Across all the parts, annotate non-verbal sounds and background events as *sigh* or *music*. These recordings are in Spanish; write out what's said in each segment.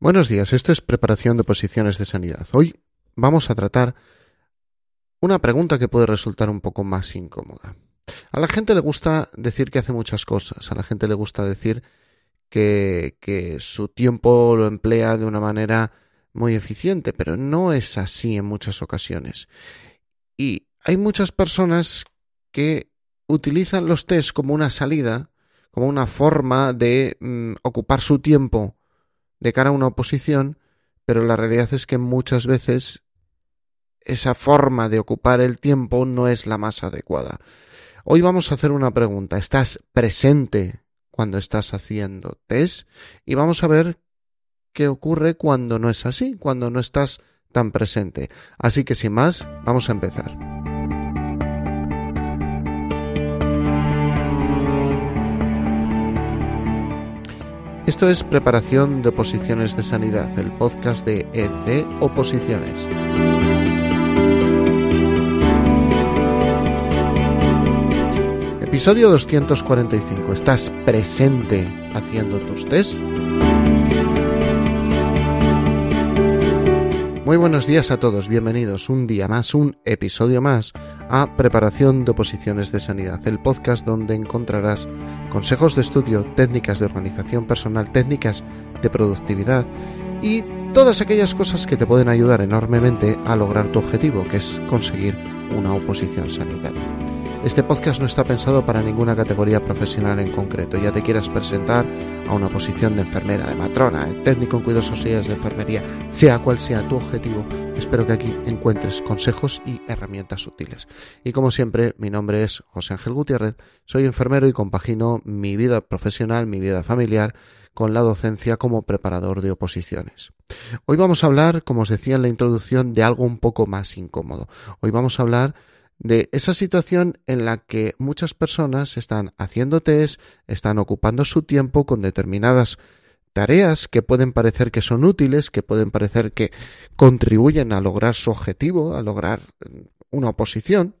Buenos días, esto es preparación de posiciones de sanidad. Hoy vamos a tratar una pregunta que puede resultar un poco más incómoda. A la gente le gusta decir que hace muchas cosas, a la gente le gusta decir que, que su tiempo lo emplea de una manera muy eficiente, pero no es así en muchas ocasiones. Y hay muchas personas que utilizan los test como una salida, como una forma de mm, ocupar su tiempo de cara a una oposición, pero la realidad es que muchas veces esa forma de ocupar el tiempo no es la más adecuada. Hoy vamos a hacer una pregunta. ¿Estás presente cuando estás haciendo test? Y vamos a ver qué ocurre cuando no es así, cuando no estás tan presente. Así que sin más, vamos a empezar. Esto es Preparación de Oposiciones de Sanidad, el podcast de EC Oposiciones. Episodio 245. ¿Estás presente haciendo tus test? Muy buenos días a todos, bienvenidos un día más, un episodio más a Preparación de Oposiciones de Sanidad, el podcast donde encontrarás consejos de estudio, técnicas de organización personal, técnicas de productividad y todas aquellas cosas que te pueden ayudar enormemente a lograr tu objetivo, que es conseguir una oposición sanitaria. Este podcast no está pensado para ninguna categoría profesional en concreto. Ya te quieras presentar a una posición de enfermera, de matrona, de técnico en cuidados auxiliares de enfermería, sea cual sea tu objetivo, espero que aquí encuentres consejos y herramientas útiles. Y como siempre, mi nombre es José Ángel Gutiérrez, soy enfermero y compagino mi vida profesional, mi vida familiar, con la docencia como preparador de oposiciones. Hoy vamos a hablar, como os decía en la introducción, de algo un poco más incómodo. Hoy vamos a hablar de esa situación en la que muchas personas están haciendo test, están ocupando su tiempo con determinadas tareas que pueden parecer que son útiles, que pueden parecer que contribuyen a lograr su objetivo, a lograr una oposición,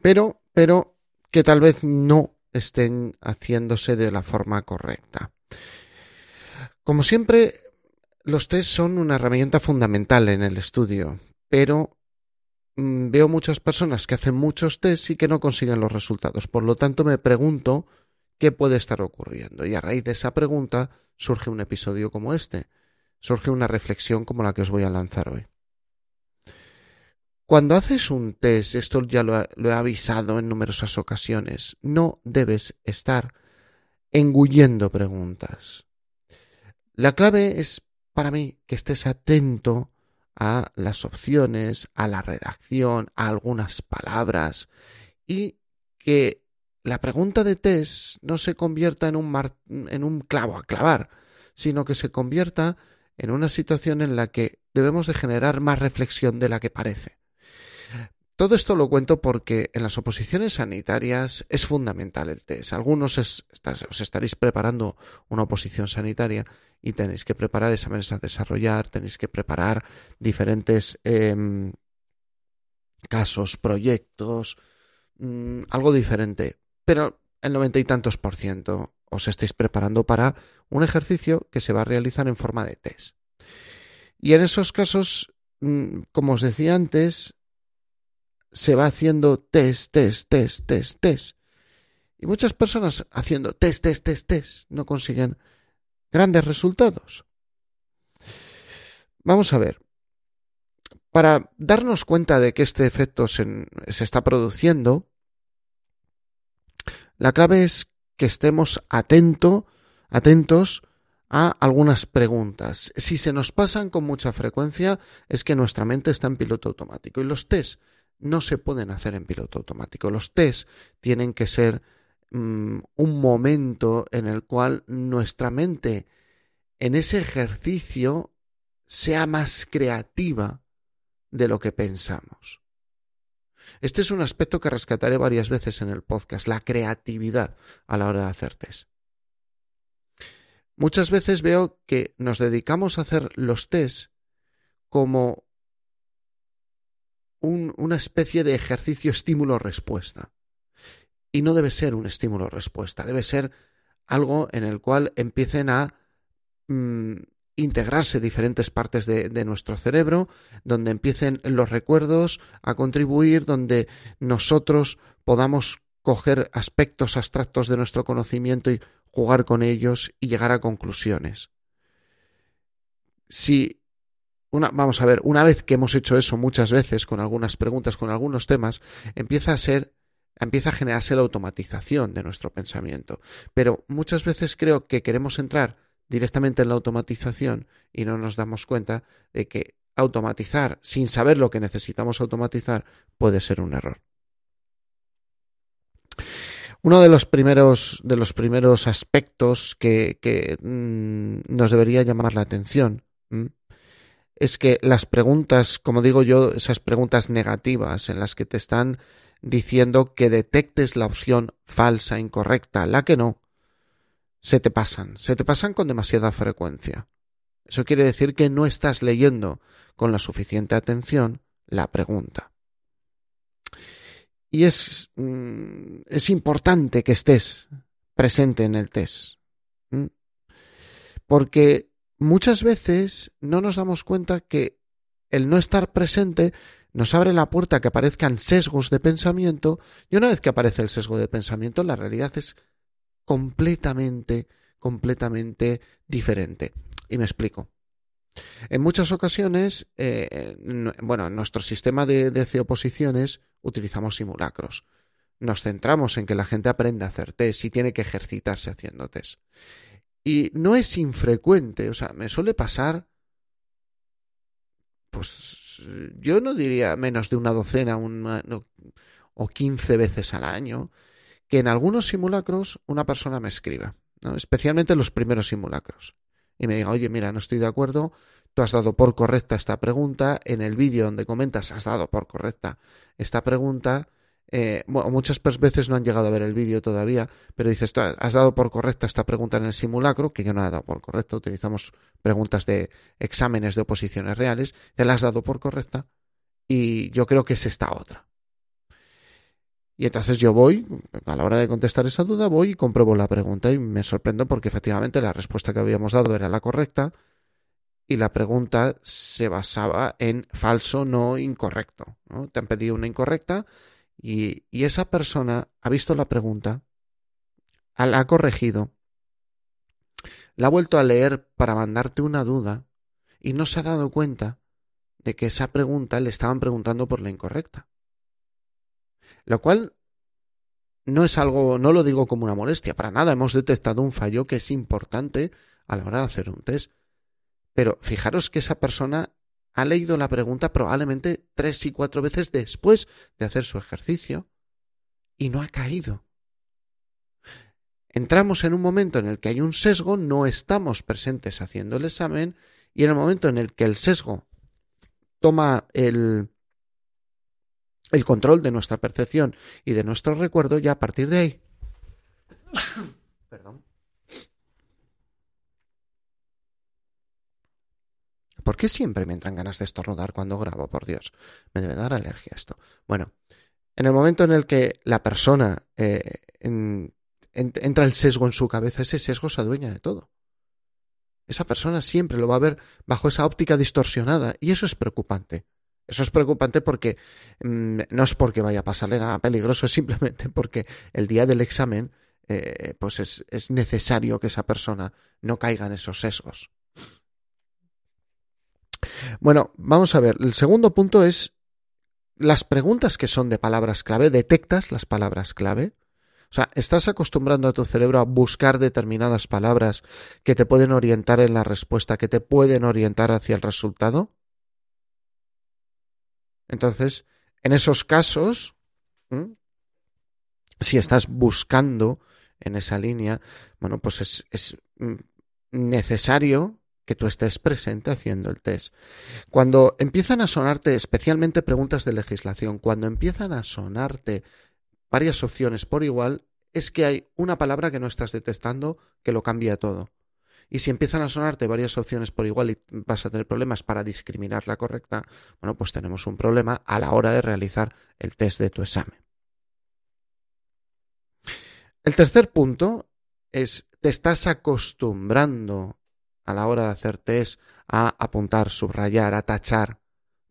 pero, pero que tal vez no estén haciéndose de la forma correcta. Como siempre, los test son una herramienta fundamental en el estudio, pero Mm, veo muchas personas que hacen muchos test y que no consiguen los resultados. Por lo tanto, me pregunto qué puede estar ocurriendo. Y a raíz de esa pregunta surge un episodio como este. Surge una reflexión como la que os voy a lanzar hoy. Cuando haces un test, esto ya lo, he avisado en numerosas ocasiones, no debes estar engullendo preguntas. La clave es para mí que estés atento a las opciones, a la redacción, a algunas palabras y que la pregunta de test no se convierta en un, en un clavo a clavar, sino que se convierta en una situación en la que debemos de generar más reflexión de la que parece. Todo esto lo cuento porque en las oposiciones sanitarias es fundamental el test. Algunos os estaréis preparando una oposición sanitaria y tenéis que preparar exámenes a desarrollar, tenéis que preparar diferentes em, casos, proyectos, mm, algo diferente. Pero el noventa y tantos por ciento os estáis preparando para un ejercicio que se va a realizar en forma de test. Y en esos casos, mm, como os decía antes, se va haciendo test, test, test, test, test. Y muchas personas haciendo test, test, test, test no consiguen grandes resultados. Vamos a ver. Para darnos cuenta de que este efecto se, se está produciendo, la clave es que estemos atento, atentos a algunas preguntas. Si se nos pasan con mucha frecuencia, es que nuestra mente está en piloto automático. Y los test no se pueden hacer en piloto automático. Los test tienen que ser mm, un momento en el cual nuestra mente en ese ejercicio sea más creativa de lo que pensamos. Este es un aspecto que rescataré varias veces en el podcast, la creatividad a la hora de hacer test. Muchas veces veo que nos dedicamos a hacer los test como una especie de ejercicio estímulo-respuesta. Y no debe ser un estímulo-respuesta, debe ser algo en el cual empiecen a mm, integrarse diferentes partes de, de, nuestro cerebro, donde empiecen los recuerdos a contribuir, donde nosotros podamos coger aspectos abstractos de nuestro conocimiento y jugar con ellos y llegar a conclusiones. Si vamos a ver, una vez que hemos hecho eso muchas veces con algunas preguntas, con algunos temas, empieza a ser empieza a generarse la automatización de nuestro pensamiento. Pero muchas veces creo que queremos entrar directamente en la automatización y no nos damos cuenta de que automatizar sin saber lo que necesitamos automatizar puede ser un error. Uno de los primeros, de los primeros aspectos que, mmm, nos debería llamar la atención es que las preguntas, como digo yo, esas preguntas negativas en las que te están diciendo que detectes la opción falsa, incorrecta, la que no, se te pasan, se te pasan con demasiada frecuencia. Eso quiere decir que no estás leyendo con la suficiente atención la pregunta. Y es, mm, es importante que estés presente en el test. Porque muchas veces no nos damos cuenta que el no estar presente nos abre la puerta a que aparezcan sesgos de pensamiento y una vez que aparece el sesgo de pensamiento la realidad es completamente, completamente diferente. Y me explico. En muchas ocasiones, eh, bueno, en nuestro sistema de, de oposiciones utilizamos simulacros. Nos centramos en que la gente aprenda a hacer test y tiene que ejercitarse haciendo test. Y no es infrecuente, o sea, me suele pasar, pues yo no diría menos de una docena una, o quince veces al año, que en algunos simulacros una persona me escriba, ¿no? especialmente en los primeros simulacros, y me diga, oye, mira, no estoy de acuerdo, tú has dado por correcta esta pregunta, en el vídeo donde comentas has dado por correcta esta pregunta, eh, bueno, muchas veces no han llegado a ver el vídeo todavía, pero dices, has dado por correcta esta pregunta en el simulacro, que yo no he dado por correcta, utilizamos preguntas de exámenes de oposiciones reales, te la has dado por correcta y yo creo que es esta otra. Y entonces yo voy, a la hora de contestar esa duda, voy y compruebo la pregunta y me sorprendo porque efectivamente la respuesta que habíamos dado era la correcta y la pregunta se basaba en falso, no incorrecto. ¿no? Te han pedido una incorrecta y, esa persona ha visto la pregunta, la ha corregido, la ha vuelto a leer para mandarte una duda y no se ha dado cuenta de que esa pregunta le estaban preguntando por la incorrecta. Lo cual no es algo, no lo digo como una molestia, para nada. Hemos detectado un fallo que es importante a la hora de hacer un test. Pero fijaros que esa persona ha leído la pregunta probablemente tres y cuatro veces después de hacer su ejercicio y no ha caído. Entramos en un momento en el que hay un sesgo, no estamos presentes haciendo el examen y en el momento en el que el sesgo toma el, el control de nuestra percepción y de nuestro recuerdo, ya a partir de ahí. *coughs* Perdón. ¿Por qué siempre me entran ganas de estornudar cuando grabo? Por Dios, me debe dar alergia esto. Bueno, en el momento en el que la persona eh, en, en, entra el sesgo en su cabeza, ese sesgo se adueña de todo. Esa persona siempre lo va a ver bajo esa óptica distorsionada y eso es preocupante. Eso es preocupante porque mmm, no es porque vaya a pasarle nada peligroso, es simplemente porque el día del examen eh, pues es, es necesario que esa persona no caiga en esos sesgos. Bueno, vamos a ver. El segundo punto es las preguntas que son de palabras clave. ¿Detectas las palabras clave? O sea, ¿estás acostumbrando a tu cerebro a buscar determinadas palabras que te pueden orientar en la respuesta, que te pueden orientar hacia el resultado? Entonces, en esos casos, si estás buscando en esa línea, bueno, pues es, es necesario que tú estés presente haciendo el test. Cuando empiezan a sonarte especialmente preguntas de legislación, cuando empiezan a sonarte varias opciones por igual, es que hay una palabra que no estás detectando que lo cambia todo. Y si empiezan a sonarte varias opciones por igual y vas a tener problemas para discriminar la correcta, bueno, pues tenemos un problema a la hora de realizar el test de tu examen. El tercer punto es, te estás acostumbrando a la hora de hacer test a apuntar, subrayar, a tachar,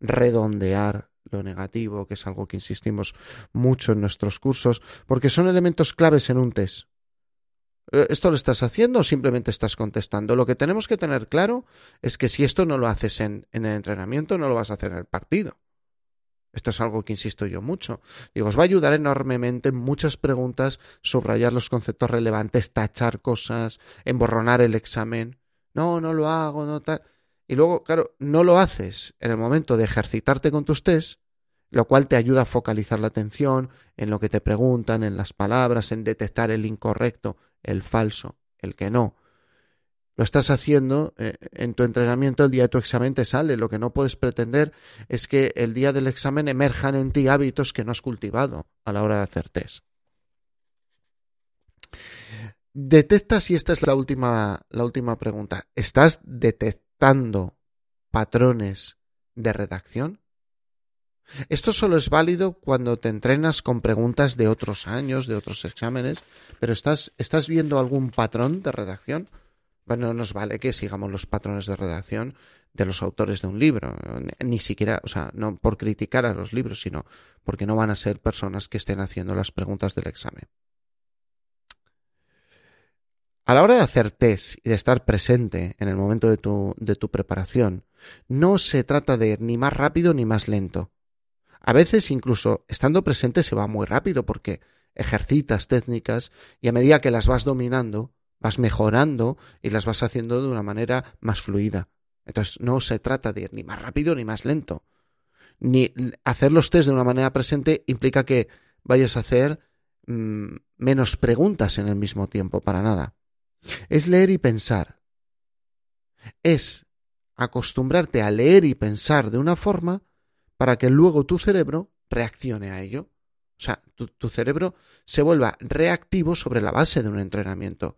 redondear lo negativo, que es algo que insistimos mucho en nuestros cursos, porque son elementos claves en un test. Eh, ¿Esto lo estás haciendo o simplemente estás contestando? Lo que tenemos que tener claro es que si esto no lo haces en, en, el entrenamiento, no lo vas a hacer en el partido. Esto es algo que insisto yo mucho. Digo, os va a ayudar enormemente en muchas preguntas, subrayar los conceptos relevantes, tachar cosas, emborronar el examen. No, no lo hago, no tal. Y luego, claro, no lo haces en el momento de ejercitarte con tus test, lo cual te ayuda a focalizar la atención en lo que te preguntan, en las palabras, en detectar el incorrecto, el falso, el que no. Lo estás haciendo eh, en tu entrenamiento, el día de tu examen te sale. Lo que no puedes pretender es que el día del examen emerjan en ti hábitos que no has cultivado a la hora de hacer test. Detectas, y esta es la última, la última pregunta, ¿estás detectando patrones de redacción? Esto solo es válido cuando te entrenas con preguntas de otros años, de otros exámenes, pero ¿estás, estás viendo algún patrón de redacción? Bueno, no nos vale que sigamos los patrones de redacción de los autores de un libro, ni siquiera, o sea, no por criticar a los libros, sino porque no van a ser personas que estén haciendo las preguntas del examen. A la hora de hacer test y de estar presente en el momento de tu, de tu preparación, no se trata de ir ni más rápido ni más lento. A veces incluso estando presente se va muy rápido porque ejercitas técnicas y a medida que las vas dominando, vas mejorando y las vas haciendo de una manera más fluida. Entonces no se trata de ir ni más rápido ni más lento. Ni hacer los test de una manera presente implica que vayas a hacer mmm, menos preguntas en el mismo tiempo, para nada. Es leer y pensar. Es acostumbrarte a leer y pensar de una forma para que luego tu cerebro reaccione a ello. O sea, tu, tu cerebro se vuelva reactivo sobre la base de un entrenamiento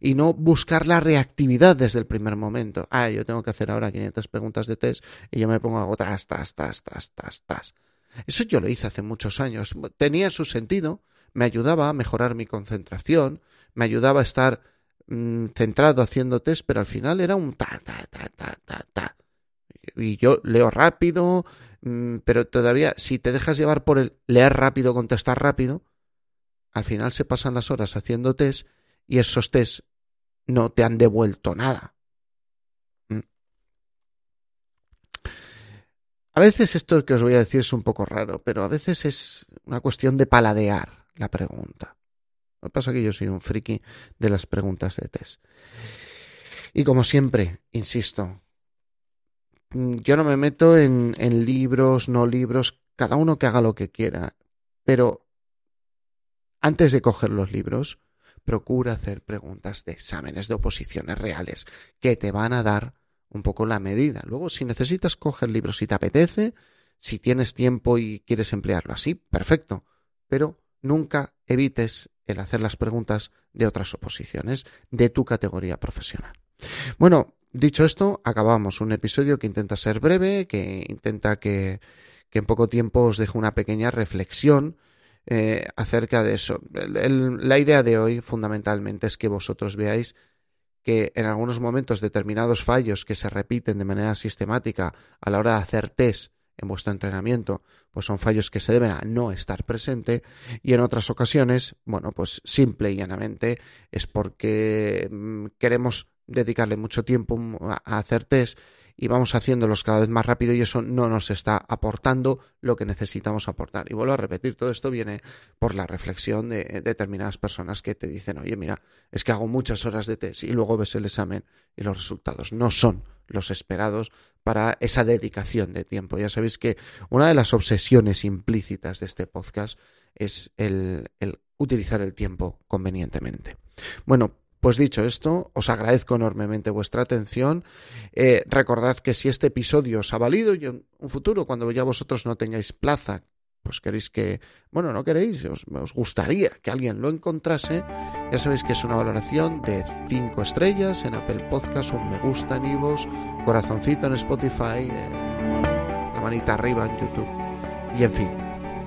y no buscar la reactividad desde el primer momento. Ah, yo tengo que hacer ahora 500 preguntas de test y yo me pongo a tras, tras, tras, tras, tras, tras. Eso yo lo hice hace muchos años. Tenía su sentido, me ayudaba a mejorar mi concentración, me ayudaba a estar mmm, centrado haciendo test, pero al final era un ta, ta, ta, ta, ta, ta. Y yo leo rápido, mmm, pero todavía si te dejas llevar por el leer rápido, contestar rápido, al final se pasan las horas haciendo test y esos test no te han devuelto nada. ¿Mm? A veces esto que os voy a decir es un poco raro, pero a veces es una cuestión de paladear la pregunta. Lo que pasa es que yo soy un friki de las preguntas de test. Y como siempre, insisto, yo no me meto en, en libros, no libros, cada uno que haga lo que quiera, pero antes de coger los libros, procura hacer preguntas de exámenes de oposiciones reales que te van a dar un poco la medida. Luego, si necesitas coger libros, si te apetece, si tienes tiempo y quieres emplearlo así, perfecto. Pero nunca evites el hacer las preguntas de otras oposiciones de tu categoría profesional. Bueno, dicho esto, acabamos un episodio que intenta ser breve, que intenta que, que en poco tiempo os deje una pequeña reflexión eh, acerca de eso. La idea de hoy fundamentalmente es que vosotros veáis que en algunos momentos determinados fallos que se repiten de manera sistemática a la hora de hacer test en vuestro entrenamiento, pues son fallos que se deben a no estar presente y en otras ocasiones, bueno, pues simple y llanamente es porque mm, queremos dedicarle mucho tiempo a hacer test y vamos haciéndolos cada vez más rápido y eso no nos está aportando lo que necesitamos aportar. Y vuelvo a repetir, todo esto viene por la reflexión de determinadas personas que te dicen, oye, mira, es que hago muchas horas de test y luego ves el examen y los resultados no son los esperados para esa dedicación de tiempo. Ya sabéis que una de las obsesiones implícitas de este podcast es el, utilizar el tiempo convenientemente. Bueno, pues dicho esto, os agradezco enormemente vuestra atención. Eh, recordad que si este episodio os ha valido y en un futuro, cuando ya vosotros no tengáis plaza, pues queréis que, bueno, no queréis, os, gustaría que alguien lo encontrase, ya sabéis que es una valoración de 5 estrellas en Apple Podcast, un me gusta en iVoox, corazoncito en Spotify, eh, la manita arriba en YouTube. Y en fin,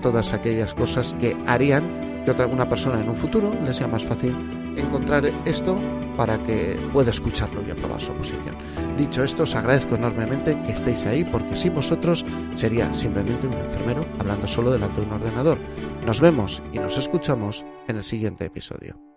todas aquellas cosas que harían que otra alguna persona en un futuro le sea más fácil encontrar esto para que pueda escucharlo y aprobar su oposición. Dicho esto, os agradezco enormemente que estéis ahí porque sin vosotros sería simplemente un enfermero hablando solo delante de un ordenador. Nos vemos y nos escuchamos en el siguiente episodio.